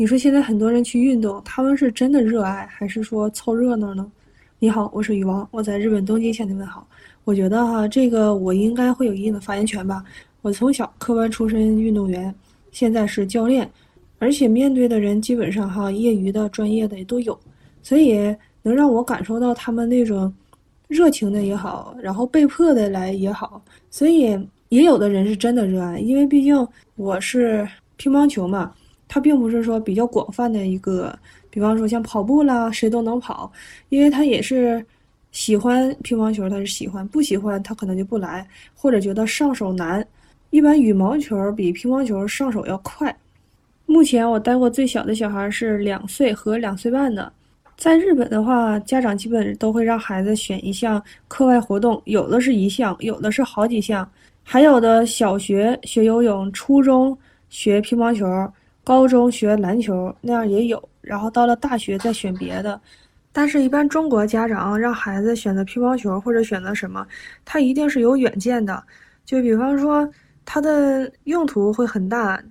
你说现在很多人去运动，他们是真的热爱，还是说凑热闹呢？你好，我是鱼王，我在日本东京向你问好。我觉得哈，这个我应该会有一定的发言权吧。我从小科班出身运动员，现在是教练，而且面对的人基本上哈，业余的、专业的也都有，所以能让我感受到他们那种热情的也好，然后被迫的来也好，所以也有的人是真的热爱，因为毕竟我是乒乓球嘛。它并不是说比较广泛的一个，比方说像跑步啦，谁都能跑，因为他也是喜欢乒乓球，他是喜欢，不喜欢他可能就不来，或者觉得上手难。一般羽毛球比乒乓球上手要快。目前我带过最小的小孩是两岁和两岁半的，在日本的话，家长基本都会让孩子选一项课外活动，有的是一项，有的是好几项，还有的小学学游泳，初中学乒乓球。高中学篮球那样也有，然后到了大学再选别的。但是，一般中国家长让孩子选择乒乓球或者选择什么，他一定是有远见的。就比方说，它的用途会很大，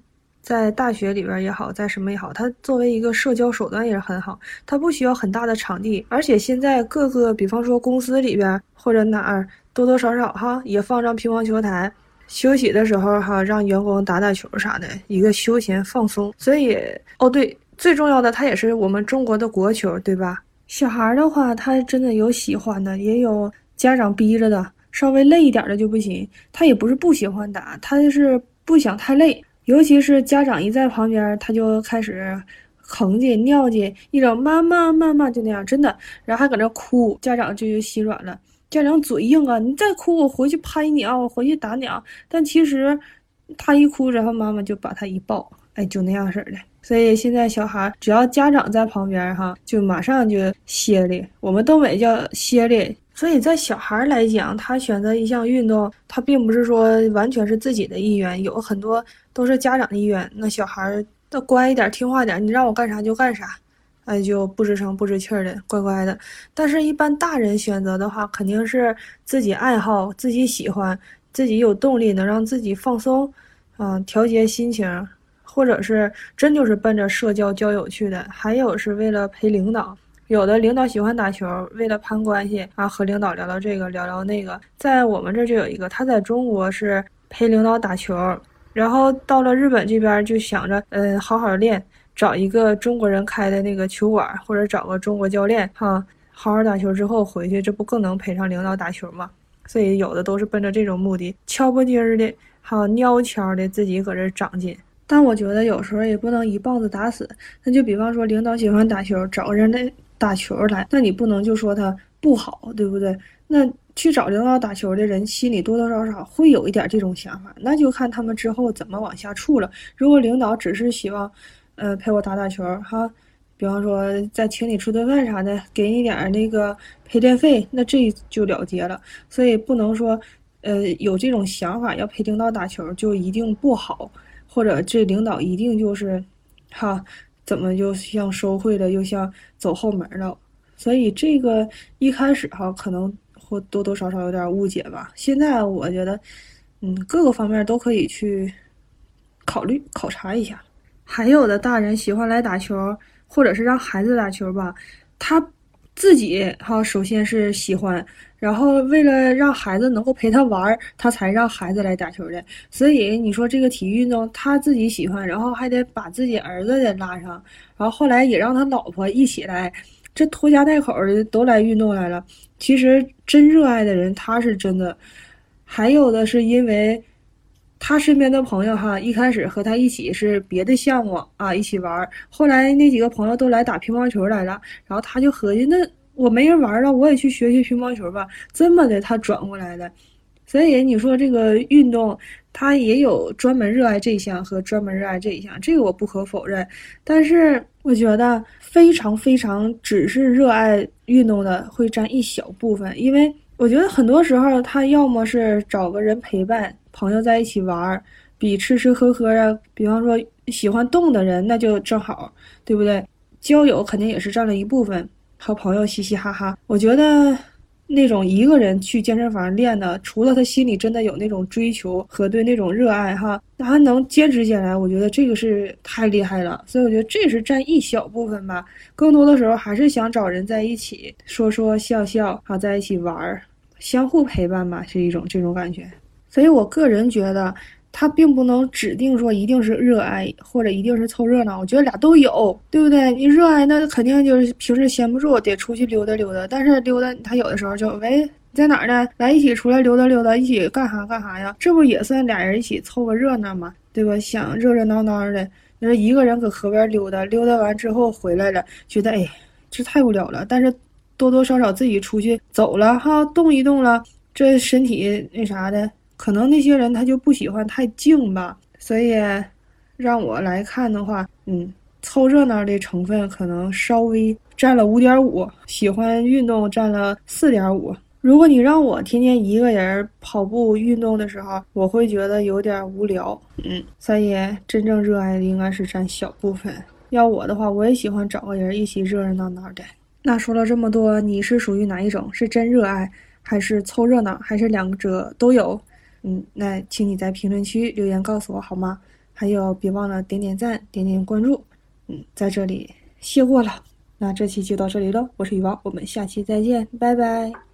在大学里边也好，在什么也好，它作为一个社交手段也是很好。它不需要很大的场地，而且现在各个，比方说公司里边或者哪儿，多多少少哈也放张乒乓球台。休息的时候哈，让员工打打球啥的，一个休闲放松。所以哦，对，最重要的，它也是我们中国的国球，对吧？小孩的话，他真的有喜欢的，也有家长逼着的，稍微累一点的就不行。他也不是不喜欢打，他就是不想太累。尤其是家长一在旁边，他就开始吭叽尿叽，一整妈妈妈妈就那样，真的，然后还搁那哭，家长就就心软了。家长嘴硬啊！你再哭，我回去拍你啊！我回去打你啊！但其实，他一哭，然后妈妈就把他一抱，哎，就那样式的。所以现在小孩只要家长在旁边哈，就马上就歇哩。我们东北叫歇哩。所以在小孩来讲，他选择一项运动，他并不是说完全是自己的意愿，有很多都是家长的意愿。那小孩要乖一点，听话点，你让我干啥就干啥。哎，就不吱声不吱气儿的，乖乖的。但是，一般大人选择的话，肯定是自己爱好、自己喜欢、自己有动力，能让自己放松，嗯，调节心情，或者是真就是奔着社交交友去的。还有是为了陪领导，有的领导喜欢打球，为了攀关系啊，和领导聊聊这个，聊聊那个。在我们这就有一个，他在中国是陪领导打球，然后到了日本这边就想着，嗯，好好练。找一个中国人开的那个球馆，或者找个中国教练，哈，好好打球之后回去，这不更能陪上领导打球吗？所以有的都是奔着这种目的，悄不丁儿的，哈，蔫悄的自己搁这长进。但我觉得有时候也不能一棒子打死。那就比方说，领导喜欢打球，找个人来打球来，那你不能就说他不好，对不对？那去找领导打球的人，心里多多少少会有一点这种想法，那就看他们之后怎么往下处了。如果领导只是希望。呃，陪我打打球哈，比方说再请你吃顿饭啥的，给你点那个陪练费，那这就了结了。所以不能说，呃，有这种想法要陪领导打球就一定不好，或者这领导一定就是，哈，怎么又像收贿了，又像走后门了。所以这个一开始哈，可能或多多少少有点误解吧。现在我觉得，嗯，各个方面都可以去考虑考察一下。还有的大人喜欢来打球，或者是让孩子打球吧，他自己哈首先是喜欢，然后为了让孩子能够陪他玩，他才让孩子来打球的。所以你说这个体育运动他自己喜欢，然后还得把自己儿子也拉上，然后后来也让他老婆一起来，这拖家带口的都来运动来了。其实真热爱的人他是真的，还有的是因为。他身边的朋友哈，一开始和他一起是别的项目啊，一起玩。后来那几个朋友都来打乒乓球来了，然后他就合计，那我没人玩了，我也去学学乒乓球吧。这么的，他转过来的。所以你说这个运动，他也有专门热爱这一项和专门热爱这一项，这个我不可否认。但是我觉得非常非常只是热爱运动的会占一小部分，因为我觉得很多时候他要么是找个人陪伴。朋友在一起玩，比吃吃喝喝啊，比方说喜欢动的人，那就正好，对不对？交友肯定也是占了一部分，和朋友嘻嘻哈哈。我觉得那种一个人去健身房练的，除了他心里真的有那种追求和对那种热爱哈，他还能坚持下来，我觉得这个是太厉害了。所以我觉得这是占一小部分吧，更多的时候还是想找人在一起说说笑笑，好在一起玩儿，相互陪伴吧，是一种这种感觉。所以我个人觉得。他并不能指定说一定是热爱或者一定是凑热闹，我觉得俩都有，对不对？你热爱那肯定就是平时闲不住，得出去溜达溜达。但是溜达他有的时候就喂，你在哪儿呢？来一起出来溜达溜达，一起干啥干啥呀？这不也算俩人一起凑个热闹吗？对吧？想热热闹闹的，你说一个人搁河边溜达，溜达完之后回来了，觉得哎，这太无聊了。但是多多少少自己出去走了哈，动一动了，这身体那啥的。可能那些人他就不喜欢太静吧，所以让我来看的话，嗯，凑热闹的成分可能稍微占了五点五，喜欢运动占了四点五。如果你让我天天一个人跑步运动的时候，我会觉得有点无聊，嗯，所以真正热爱的应该是占小部分。要我的话，我也喜欢找个人一起热热闹闹的。那说了这么多，你是属于哪一种？是真热爱，还是凑热闹，还是两者都有？嗯，那请你在评论区留言告诉我好吗？还有，别忘了点点赞、点点关注。嗯，在这里谢过了。那这期就到这里喽，我是雨王，我们下期再见，拜拜。